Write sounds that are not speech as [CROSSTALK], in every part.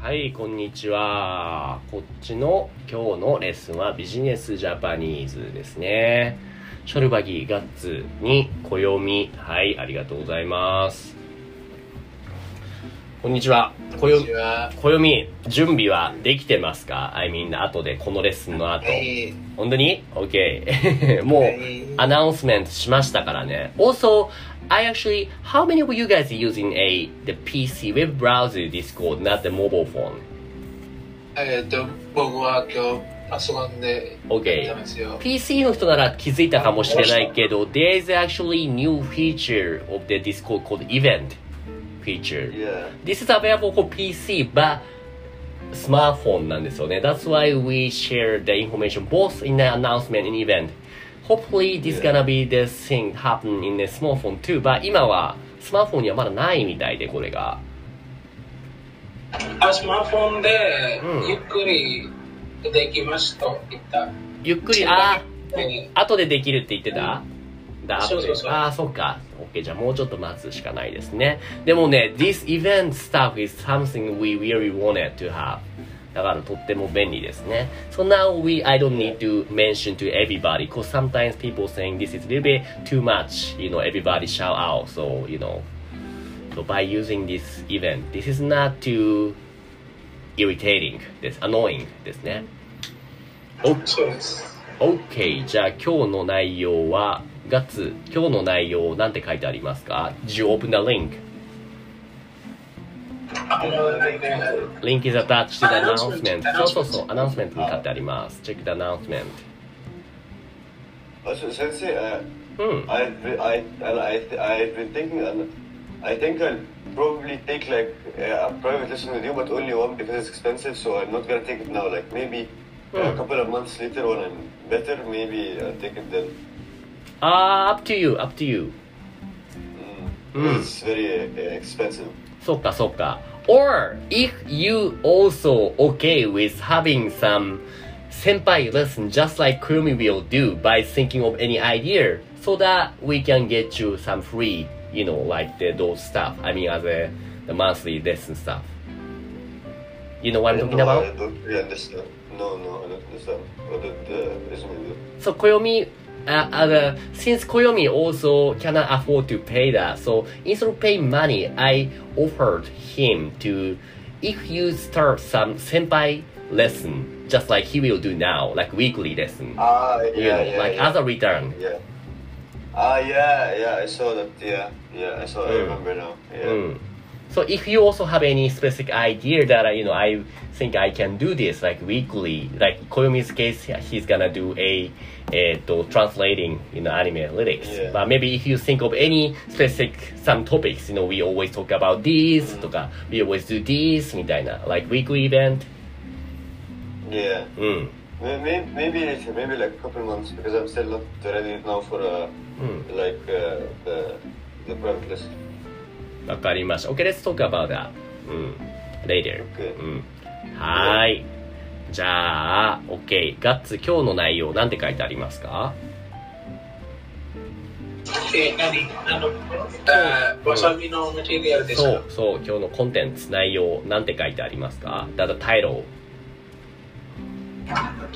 はい、こんにちは。こっちの今日のレッスンはビジネスジャパニーズですね。ショルバギーガッツに暦。はい、ありがとうございます。こんにちは。こんに暦ち、は。暦、準備はできてますか ?I mean, 後で、このレッスンの後。はい。本当に ?OK。もう、はいアナウンスメントしましたからね。Also, I actually, how many of you guys using a, the PC web browser Discord, not the mobile phone? えっと、僕は今日パソコンで OK。PC の人なら気づいたかもしれないけど、there is actually new feature of the Discord called event feature. Yeah. This is available for PC, but smartphone なんですよね。That's why we share the information both in the announcement and event. Hopefully this Yeah. gonna be the thing happen in the smartphone too, but 今はスマートフォンにはまだないみたいで、これが。あ、スマートフォンでうんゆっくりできますと言った。ゆっくり、あはい後でできるって言ってただ後でそうそうそうああ、そっか。OK、じゃあもうちょっと待つしかないですね。でもね、this event stuff is something we really wanted to have. だからとっても便利ですね。So now we, I don't need to mention to everybody because sometimes people saying this is a little bit too much. You know, everybody shout out. So, you know, so by using this event, this is not too irritating. です。annoying ですね。そうです。OK じゃあ今日の内容はガッツ今日の内容なんて書いてありますか Did you open the link? Link is attached to the announcement そうそうそうアナウンスメントに書いてあります Check the announcement Sensei, uh, うん I've been, I, I've been thinking, I think I'll probably take like uh, a private lesson with you, but only one because it's expensive. So I'm not gonna take it now. Like maybe uh, a Hmm. couple of months later when I'm better, maybe I'll take it then. あー up to you up to you Mm. Mm. It's very uh, expensive. そっかそっか Or if you also okay with having some 先輩 lesson just like Kurumi will do by thinking of any idea so that we can get you some free you know like the, those stuff I mean as a the monthly lesson stuff you know what I'm talking no, about? I don't really understand. No, no, I don't understand. What did uh, Izumi do? So Koyomi, uh, uh, since Koyomi also cannot afford to pay that, so instead of paying money, I offered him to, if you start some senpai lesson, just like he will do now, like weekly lesson, Ah, yeah, you know, yeah, like yeah. as a return. Yeah. Ah, yeah, yeah, I saw that. Yeah, yeah, I saw. I Mm. remember now. Yeah. Mm. So if you also have any specific idea that uh, you know I think I can do this like weekly, like Koyomi's case, he's gonna do a, a to translating you know anime lyrics. Yeah. But maybe if you think of any specific some topics, you know we always talk about this, Mm. とか we always do this みたいな like weekly event. Yeah. うん。 Maybe, maybe, later, maybe like a couple months because I'm still not ready now for uh, うん。 like uh, the the private lesson. わかりました。Okay, let's talk about that. うん。later. うん。はーい。じゃあ、OK。ガッツ、今日の内容なんて書いてありますか？え、何？あの、あわさびのマテリアルですか？そう、そう、今日のコンテンツ、内容、なんて書いてありますか？だ The title.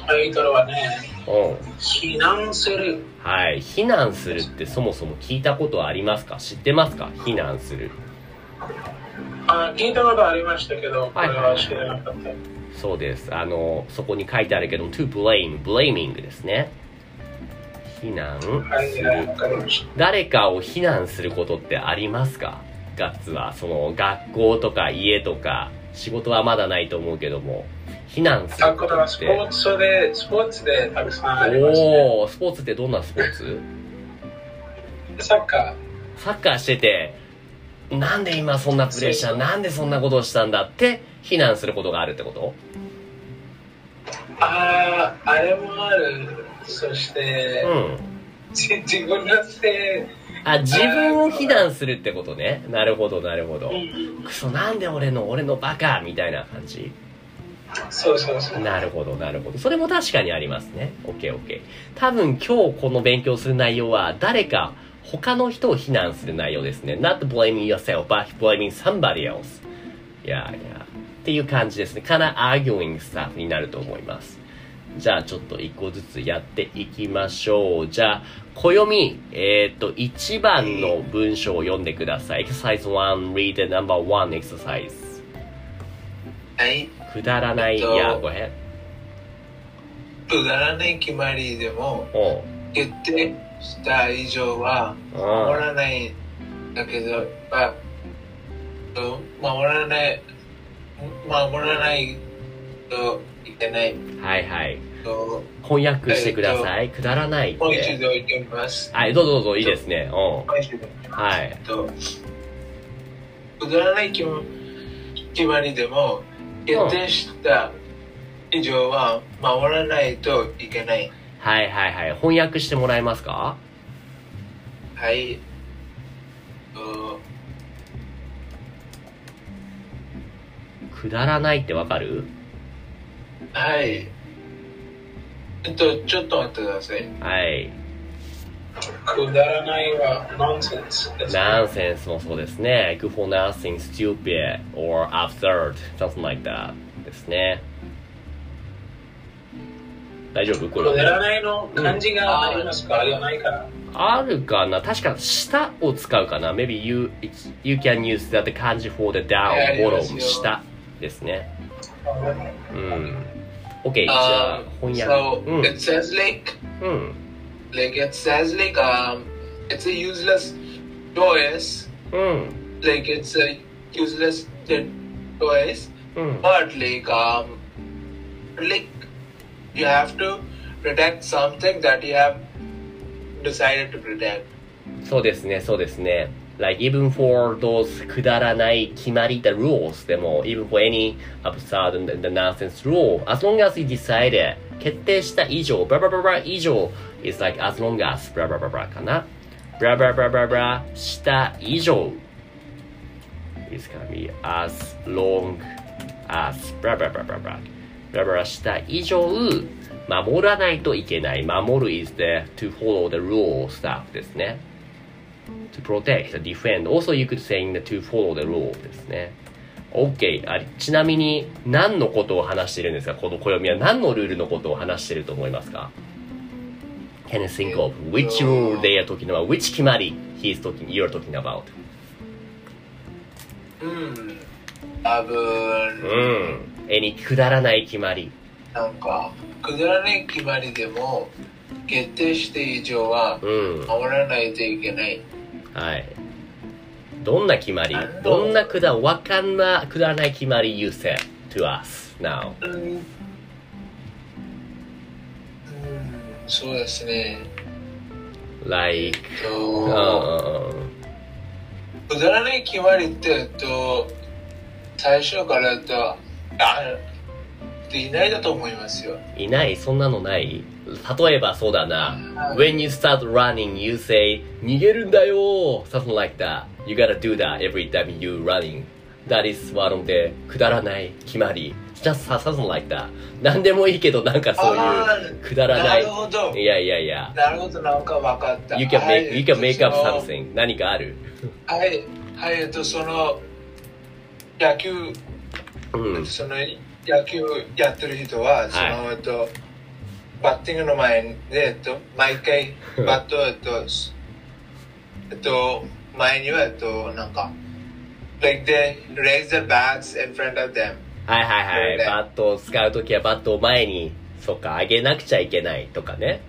タイトルはね、うん。避難する。はい。避難するってそもそも聞いたことありますか？知ってますか？避難する。あ聞いたことありましたけど、こはいれは知らなかった。そうです。あの、そこに書いてあるけど、to blame, blaming ですね。避難はい、するはいわ。かりました。誰かを非難することってありますか？ガッツはその学校とか家とか仕事はまだないと思うけども非難すあ、るこことスポーツで、スポーツでたくさんありますね。おスポーツってどんなスポーツ？サッカサッカーしててなんで今そんなプレッシャー、なんでそんなことをしたんだって非難することがあるってこと？ああ、あれもある。そして、うん。じ自分のせあ、自分を非難するってことね。なるほど、なるほど。い。クソ、なんで俺の、俺のバカみたいな感じ？そうそうそう。なるほど、なるほど。それも確かにありますね。オッケーオッケー。多分今日この勉強する内容は誰か他の人を非難する内容ですね。not blaming yourself, but blaming somebody else. いやいや。っていう感じですね。かな arguing stuff になると思います。じゃあちょっと一個ずつやっていきましょう。じゃあ、暦、えっ、と、1番の文章を読んでください。exercise 1, read the number 1 exercise. はい。くだらない。えっといや、ごめん。くだらない決まりでも。決定した以上は守らないんだけど、まあ、うん守らない、守らないといけないはいはい。と、翻訳してください。くだらないっもう一て。度言ってみます。はい、どうぞどうぞ、いいですね。うん。はい。と、くだらない決まりでも、決定した以上は守らないといけない。はいはいはい。翻訳してもらえますか？はい。とくだらないってわかる？はい。えっと、ちょっと待ってください。はい。くだらないはノンセンスです。ナンセンスもそうですね。good for nothing, stupid, or absurd, something like that ですね。大丈夫これ。くだらないの漢字がありますか、ありないから。あるかな確か下を使うかな ?maybe you, you can use that 漢字 for the は down, bottom, よ下ですね。うん。OK、じゃあ Um, 翻 so 訳。うん it says like うん。like it says like um it's a useless choice うん。 like it's a useless choice うん。 but like um like you have to protect something that you have decided to protect そうですね、そうですね。Like even for those くだらない決まり the rules でも even for any absurd and the nonsense rule as long as you decided 決定した以上 blah blah blah blah 以上 is like as long as blah blah blah blah かな blah blah blah blah blah した以上 is gonna be as long as blah blah blah blah blah blah blah した以上守らないといけない守る is the to follow the rule stuff ですね to protect, defend. Also, you could say in the to follow the rule ですね。OK あ。ちなみに、何のことを話しているんですかこの暦は何のルールのことを話していると思いますか Can you think of which rule they are talking about? Which 決まり he is talking, you're talking about? うん多分うん。えにくだらない決まり。なんかくだらない決まりでも決定して以上はうん。守らないといけないはい。どんな決まりどんなくだ、わかんな、くだらない決まり you said to us now? うん、そうですね Like。くだらない決まりってと最初からとあいないだと思いますよいないそんなのない例えばそうだな。When you start running, you say, 逃げるんだよ Something like that. You gotta do that every time you running. That is one of the くだらない決まり。Just something like that. なんでもいいけどなんかそうあいうーくだらな。ないるほどいやいやいや。なるほどなんか分かった You can はい make, you can make up something. 何かあるはいはいえっとその野球うん。その野球やってる人は、その、えっと、バッティングの前で、えっと、毎回 [LAUGHS] バットを、えっと、すえっと、前には、えっと、なんか、like they raise the bats in front of them. はいはいはい。ねバットを使うときはバットを前に、そっか、上げなくちゃいけないとかね。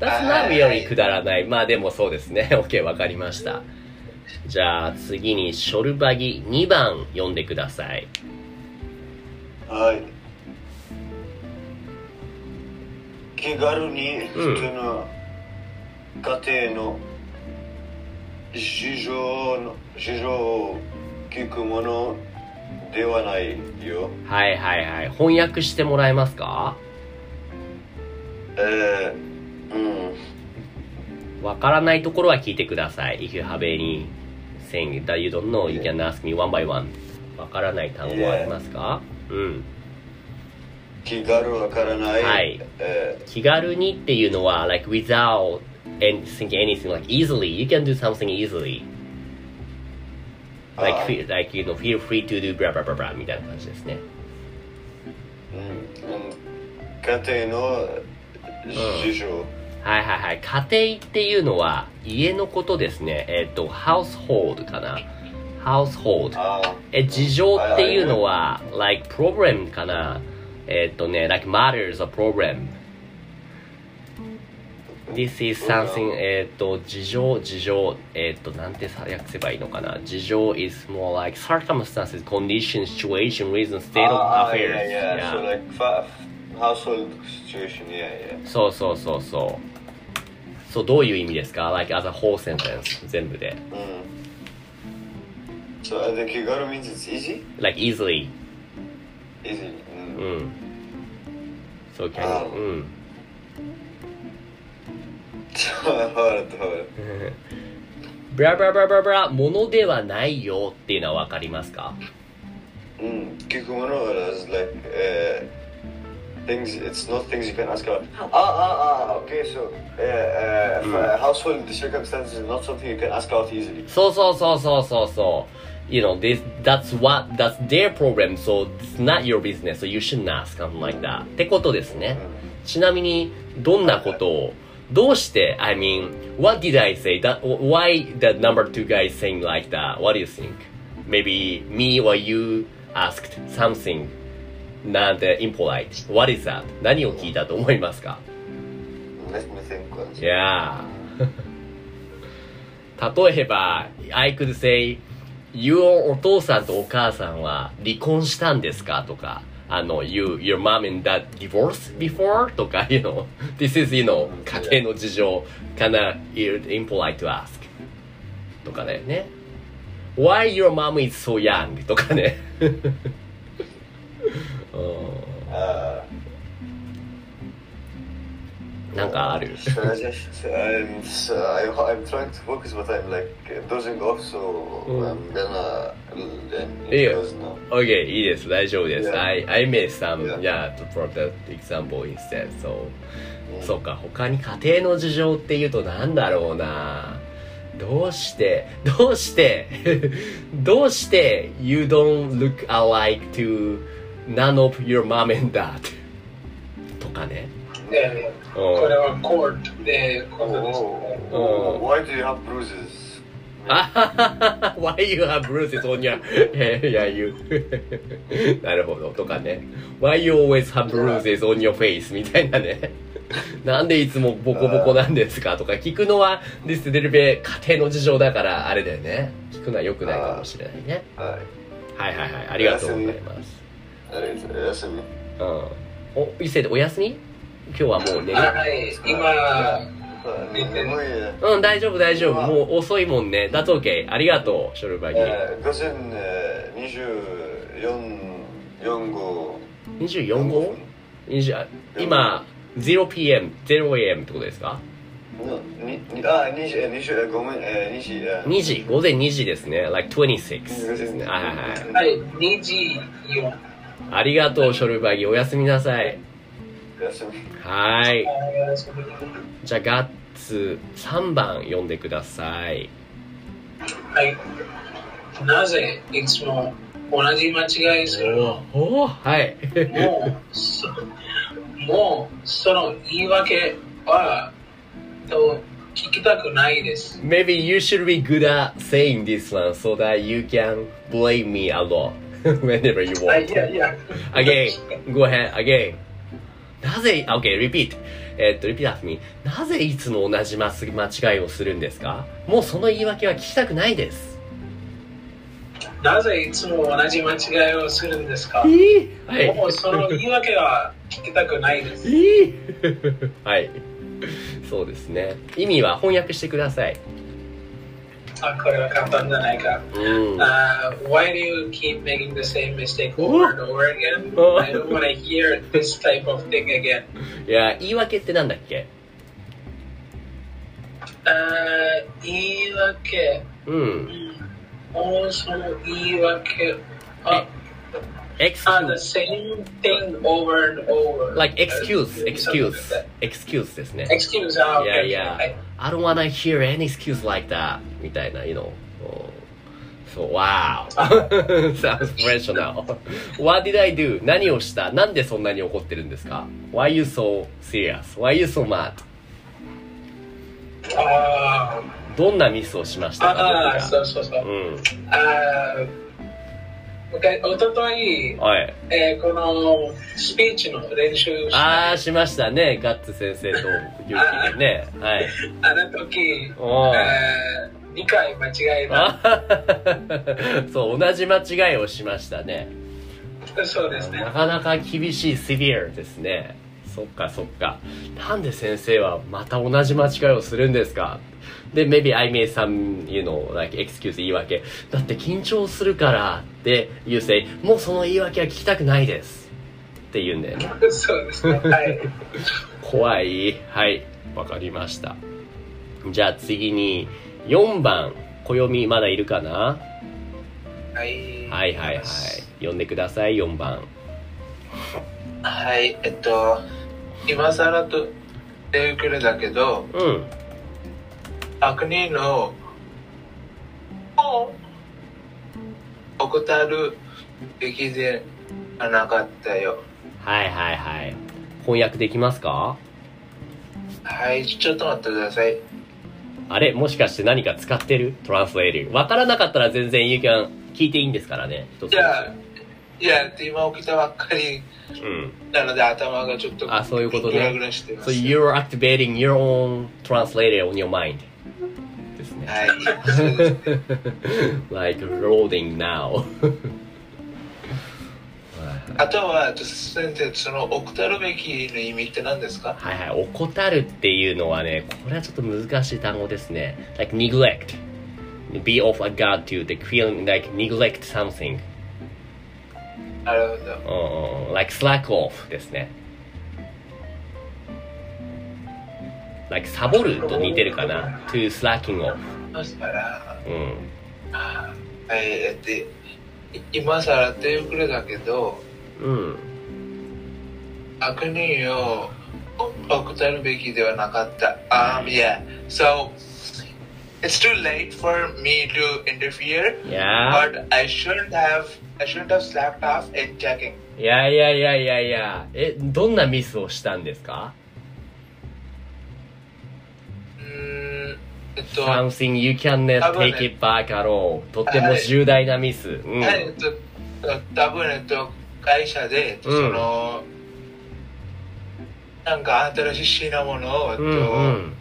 That's は not い really くだらない。まあでもそうですね。[LAUGHS] OK、わかりました。じゃあ次にショルバギ2番読んでください。はい。気軽に普通の家庭の事情の事情を聞くものではないよ。はいはいはい。翻訳してもらえますかえー、うん。わからないところは聞いてください。If you have any thing that you don't know, you can ask me one by one. わからない単語はありますかうん。気軽わからない。はいえ気軽にっていうのは、like without and thinking anything, like easily, you can do something easily. ー Like, feel, like you know, feel free to do blah blah blah blah みたいな感じですね。うんうん家庭の事情。はいはいはい。家庭っていうのは家のことですね。えっ、と、household かな。household。あーえ、事情っていうのは、like problem かな。えっ、とね、like matters or problem。This is something, えっ、と、事情、事情、えっ、と、なんてさ訳せばいいのかな。事情 is more like circumstances, conditions, situation, reason, state of affairs. yeah, yeah. Yeah. So like household situation, yeah, yeah. そうそうそうそう。そう、どういう意味ですか ?like as a whole sentence 全部で。Mm. So uh, the Kigaru means it's easy? like easily. Easy. う Mm. ん。そう、can あ you うん。ブラブラブラブラブラ、ものではないよっていうのはわかりますか Mm. Kikumono is like uh, things. It's not things you can ask about. Ah, ah, ah. Okay, so uh, uh, uh, household circumstances is not something you can ask out easily. そうそうそうそうそうそう。You know, this, that's what, that's their problem, so it's not your business, so you shouldn't ask something like that. ってことですね。ちなみに、どんなことを、どうして、I mean, what did I say? That, why the number two guy saying like that? What do you think? Maybe me or you asked something not impolite. What is that? 何を聞いたと思いますか Let me think once. Yeah. 例えば、I could say, your お父さんとお母さんは離婚したんですかとか、あの、you, your mom and dad divorced before? とか、you know, this is, you know, 家庭の事情、kinda impolite to ask. とかだよね。Why your mom is so young? とかね。うん Uh, なんかある? I'm, I'm trying to focus, but I'm like dozing off, so Mm. I'm gonna then Yeah. close now. Okay, いいです。大丈夫です。Yeah. I, I made some, Yeah. yeah, to for the example instead. So, Mm. そうか、他に家庭の事情っていうとなんだろうな。どうして、どうして、どうして you don't look alike to none of your mom and dad? とかね。で、うこれん。はコートでことですね。Oh, why do you have bruises? Why you have bruises on your... yeah, you. なるほど。とかね。Why you always have bruises on your face? みたいなね。なんでいつもボコボコなんですかとか聞くのは、this little bit 家庭の事情だから、あれだよね。聞くのは良くないかもしれないね。はいはいはい。ありがとうございます。Alright, listen. うん。お、伊勢でお休み今日はもう寝る。はい、今、Uh, うん、大丈夫大丈夫。もう遅いもんね。That's okay. ありがとう、ショルバギ。uh, Cousin uh, 24 4号24号？20あ今 0pm、0am ってことですか？のににあ二時二時ごめんえー二時あ ?2 時、午前2時ですね。like 26ですね。はいはいはい。はい、2時4。ありがとう、ショルバギ。おやすみなさい。休みはい。じゃあ、ガッツ3番読んでください。はい。なぜいつも同じ間違いするのおおはい。もう、そもう、その言い訳は、と聞きたくないです。Maybe you should be good at saying this one so that you can blame me a lot whenever you はい、want. いやいや。Again, go ahead, again. なぜ、OK, repeat. えっと、repeat after me. なぜいつも同じ間違いをするんですか？もうその言い訳は聞きたくないです。なぜいつも同じ間違いをするんですか？いいはい。もうその言い訳は聞きたくないです。いいはい。そうですね。意味は翻訳してください。あ、これは簡単じゃないか。うん Uh, why do you keep making the same mistake over and over again? [LAUGHS] Oh. I don't want to hear this type of thing again. いや言い訳ってなんだっけ Uh, 言い訳。うんもうその言い訳。あ、excuse ah, the same thing over and over. like excuse Uh, excuse something like that. excuse ですね Excuse, ah, okay, Yeah, okay, yeah. I don't wanna hear any excuse like that みたいな you know そう、wow sounds professional what did I do 何をしたなんでそんなに怒ってるんですか Why you so serious? Why you so mad? Ah, どんなミスをしましたか ah, 僕そうそうそう。がうん。Ah, おととい、はい。えーこのスピーチの練習をしあたー、しましたね。ガッツ先生と勇気でね。はい。あの時、おーえー、2回間違えた。あ [LAUGHS] そう、同じ間違いをしましたね。そうですねな。かなか厳しい、セビアですね。そっかそっか。なんで先生はまた同じ間違いをするんですか？で、maybe I made some, you know, like excuse 言い訳。だって緊張するからって言うせい、もうその言い訳は聞きたくないです。って言うんだよね。そうですね。はい。[LAUGHS] 怖い。はい。わかりました。じゃあ次に、4番、暦まだいるかな？はい。はいはいはい。読んでください、4番。はい、えっと、今更と手遅れだけど、うん。悪人の怠るべきではなかったよ。はいはいはい。翻訳できますか？はい、ちょっと待ってください。あれ？もしかして何か使ってる？トランスレール。わからなかったら全然 you can 聞いていいんですからね。じゃあ、いや、今起きたばっかりうん。なので頭がちょっとあそういうことねグラグラしてま So す。you're activating your own translator on your mind. ですね。はい、like loading now. あとは、先生、その怠るべきの意味って何ですかはいはい。怠るっていうのはね、これはちょっと難しい単語ですね。like neglect. be off a guard to the feeling like neglect something. なるほど。うん like slack off ですね。like サボると似てるかな？to slacking off. そしたら、うん。はい、えっと、い今更手遅れだけど、うん。悪人を怠るべきではなかった。Um, yeah. So, it's too late for me to interfere, Yeah. but I shouldn't have, I shouldn't have slapped off in checking. いやいやいやいやいや。え、どんなミスをしたんですかえっと、?something you can 多分ね take it back at all. とっても重大なミス。うん。はい、えっと、多分、えっと、会社で、えっとうんその、なんか新しい品物を、えっと、うんうん。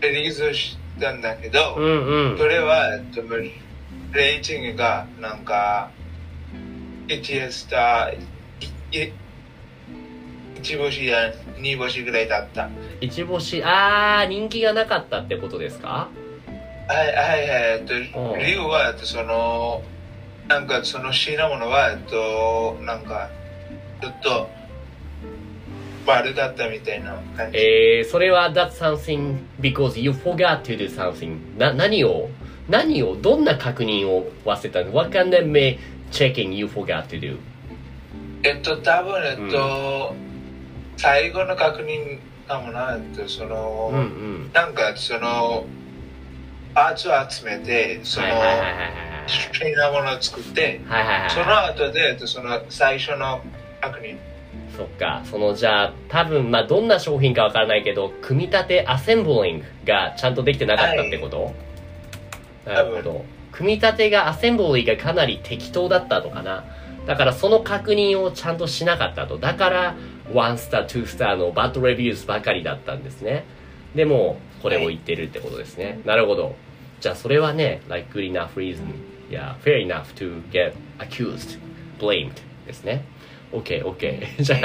リリースしたんだけど、うんうん。それは、えっと、レーティングが、なんか、1スター、い1星や2星ぐらいだった。一星、あー、人気がなかったってことですか？はいはいはい、えっと、うん理由は、えっと、その、なんかその品物は、えっと、なんか、ちょっと、丸だったみたいな感じ。えー、それは that's something because you forgot to do something. な、何を、何を、どんな確認を忘れたの ?What kind of checking you forgot to do? えっと、多分、えっと、最後の確認かもな、えっと、その、うんうん。なんかそのパーツを集めてそのはいはいはいはい品物を作ってはい。はいはいそはい。の後でえっとその最初の確認そっか。その、じゃあ、多分、まあ、どんな商品かわからないけど、組み立て、アセンブリングがちゃんとできてなかったってこと、なるほど。組み立てが、アセンブリーがかなり適当だったのかな？だから、その確認をちゃんとしなかったと。だから、1スター、2スターのバッドレビューズばかりだったんですね。でも、これを言ってるってことですね。なるほど。じゃあ、それはね、like good enough reason. Yeah, fair enough to get accused, blamed ですね。OK, OK. [LAUGHS] じゃ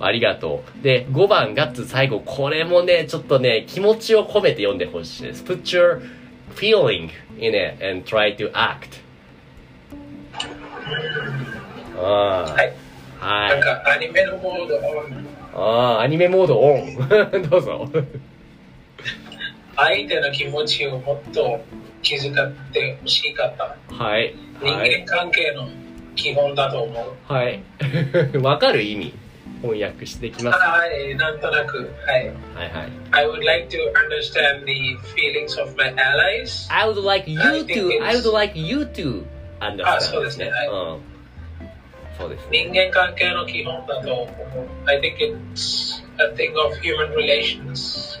あ、ありがとう。で、5番、ガッツ最後、これもね、ちょっとね、気持ちを込めて読んでほしいです。put your feeling in it and try to act. あはい。あ、はい。なんかアニメのモードオン。ああ、アニメモードオン。[LAUGHS] どうぞ。相手の気持ちをもっと気遣ってほしかった。はい。人はい。間関係の基本だと思う。はい。わか[LAUGHS] る意味。翻訳してきます。はい、なんとなく。はい。はいはい。 I would like to understand the feelings of my allies. I would like you I think to, it's- I would like you to understand あそうですねはいうん。そうですね。人間関係の基本だと思う。I think it's a thing of human relations.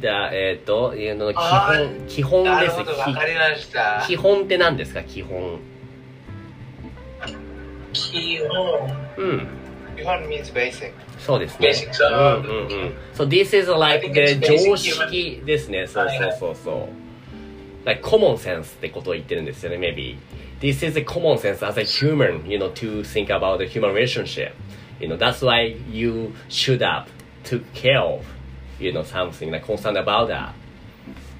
じゃあ、えっ、と、えーの基あ本、基本ですなるほど、わかりましたき。基本って何ですか基本。基本。うん。日本 means basic. そうですね。Basic さうんうんうん。So this is like the 常識ですね。そうそうそうそう。like common sense ってことを言ってるんですよね、maybe. This is a common sense as a human, you know, to think about the human relationship. You know, that's why you should have took care of, you know, something like concerned about that.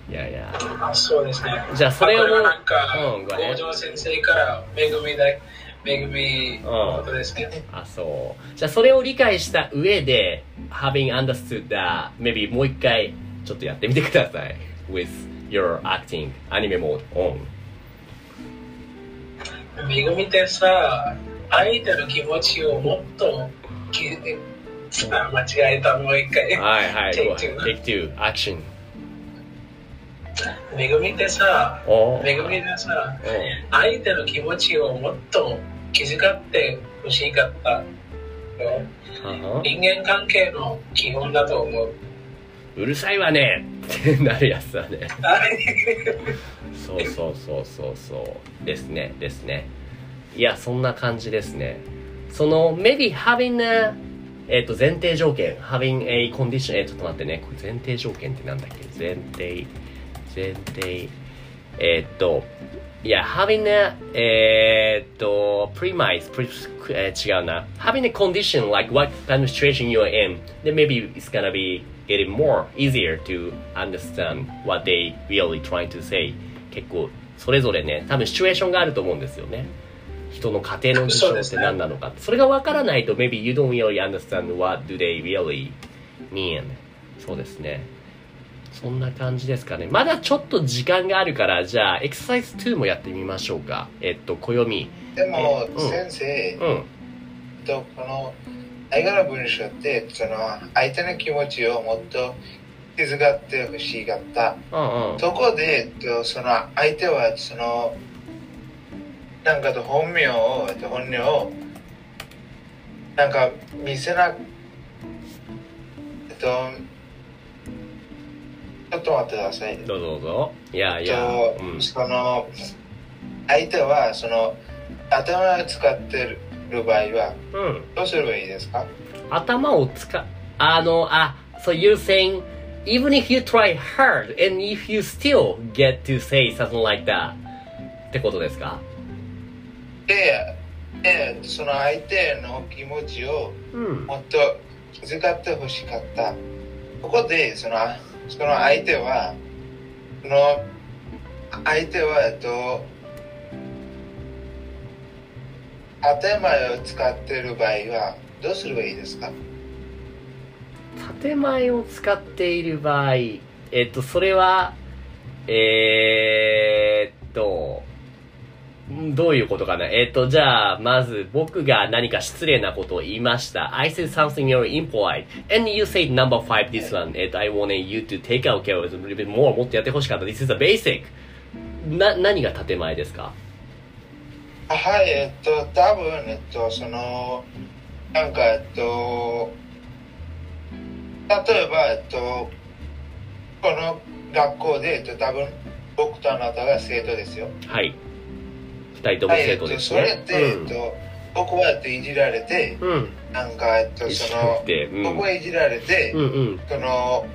いやいや。あそうですね。じゃあそれをこはなんか、うん先生からみだ、みのことですね。あ、そう。じゃあそれを理解した上で、having understood that, maybe もう一回ちょっとやってみてください。with your acting anime mode on. めぐみってさ、相手の気持ちをもっときあ間違えた、もう一回。はいはい。Take two. Action. めぐみってさ、おめぐみってさ、う相手の気持ちをもっと気遣ってほしかった人間関係の基本だと思う。うるさいわねってなるやつだね。はいそうそうそうそうそう。ですね、ですね。いや、そんな感じですね。その、maybe having a えっ、と、前提条件。having a condition. えーちょっと待ってね。これ前提条件ってなんだっけ前提、前提。えっ、と、いや、having a, えっ、と、premise, pre, えー違うな。having a condition like what kind of situation you're in, then maybe it's gonna be getting more easier to understand what they really trying to say. 結構、それぞれね、多分シチュエーションがあると思うんですよね。人の家庭の事情って何なのか。それが分からないと、maybe you don't really understand what do they really mean. そうですね。そんな感じですかね。まだちょっと時間があるから、じゃあ、エクササイズ2もやってみましょうか。えっと、暦。でも、うん先生、うん。とこの映画の文章ってその相手の気持ちをもっと気遣ってほしかった。うんうん。そこでとその相手はそのなんかと本名をと本音をなんか見せなえっとちょっと待ってください。どうぞどうぞ。いやえっいや。とうん。その相手はその頭を使ってる場合はうん。どうすればいいですか？頭を使う、あの、あ、so you're saying, even if you try hard and if you still get to say something like that ってことですか？ででその相手の気持ちをうん。もっと気遣ってほしかったここでそのその相手はその相手はえっと頭を使ってる場合はどうすればいいですか？建前を使っている場合、えっと、それは、えーっと、んどういうことかなえっと、じゃあ、まず僕が何か失礼なことを言いました。I said something you're impolite. And you said number five, this one. えっと、I wanted you to take out care of it a little bit more. もっとやってほしかった。This is a basic. な、何が建前ですかあはいえっと多分えっとそのなんかえっと例えばえっとこの学校で、えっと、多分僕とあなたが生徒ですよはい。二人ともはい、え生っと、徒ですね。それって、えっと、僕は、えっと、いじられて、うん。うん。なんか、えっと、その、で、うん。僕はいじられて、うんうん。その、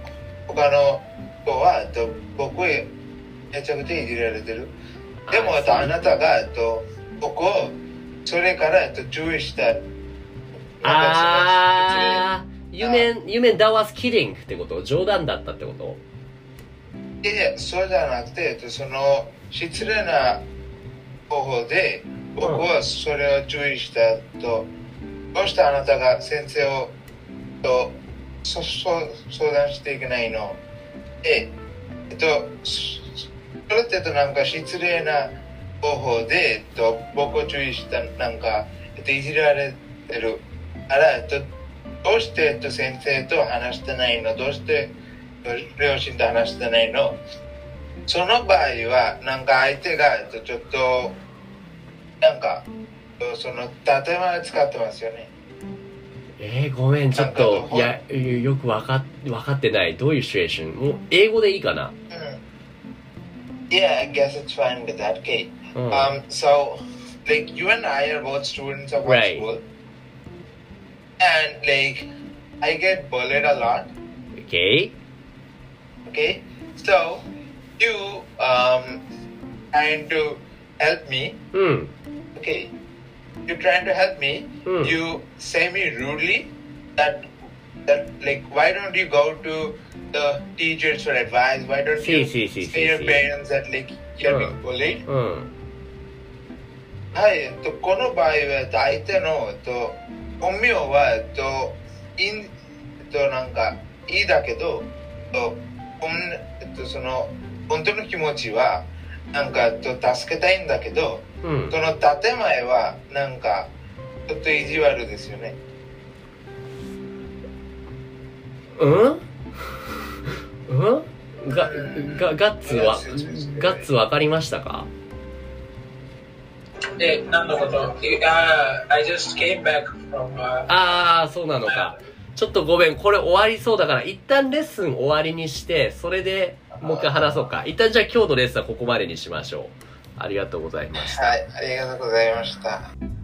他の子は、えっと、僕へめちゃくちゃいじられてる。でも、えっと、あなたが、えっと、僕を、それから、えっと、注意した。あー、you mean, you mean that was kidding ってこと？冗談だったってこと？で、そうじゃなくて、えっと、その失礼な方法で、僕はそれを注意したと、どうしてあなたが先生をとそそ相談していけないの？で、えっと、それってとなんか失礼な方法で、えっと、僕を注意した、なんか、えっと、いじられてる。あら、えっと、どうして、えっと、先生と話してないの？どうして両親と話してないの？その場合は、なんか相手が、えっと、ちょっと、なんか、その、建前を使ってますよね。えー、ごめん、ちょっと、いや、よくわか、わかってない。どういうシチュエーションもう、英語でいいかなうん。Yeah, I guess it's fine with that, Kate. うん。 Um, so, like, you and I are both students of one Right. school. And, like, I get bullied a lot. Okay? Okay? So, you, um, trying to help me. うん。Okay? You're trying to help me. うん。You say me rudely that, that, like, why don't you go to the teachers for advice? Why don't See, you see, see, say see, your see. parents that, like, you're being Uh. bullied? うん。はい、えっと、この場合は、えっと、相手の、えっと、本名は、えっと、いん、えっと、なんか、いいだけど、えっと、ほんえっと、その、本当の気持ちは、なんか、と、助けたいんだけど、うん。その建前は、なんか、ちょっと意地悪ですよね。うん？うん？が、が、ガッツは、ガッツわかりましたか？え、何のこと？あ、I just came back from、uh, ああ、そうなのか。ちょっとごめん、これ終わりそうだから、一旦レッスン終わりにして、それでもう一回話そうか。一旦じゃあ今日のレッスンはここまでにしましょう。ありがとうございました。はい、ありがとうございました。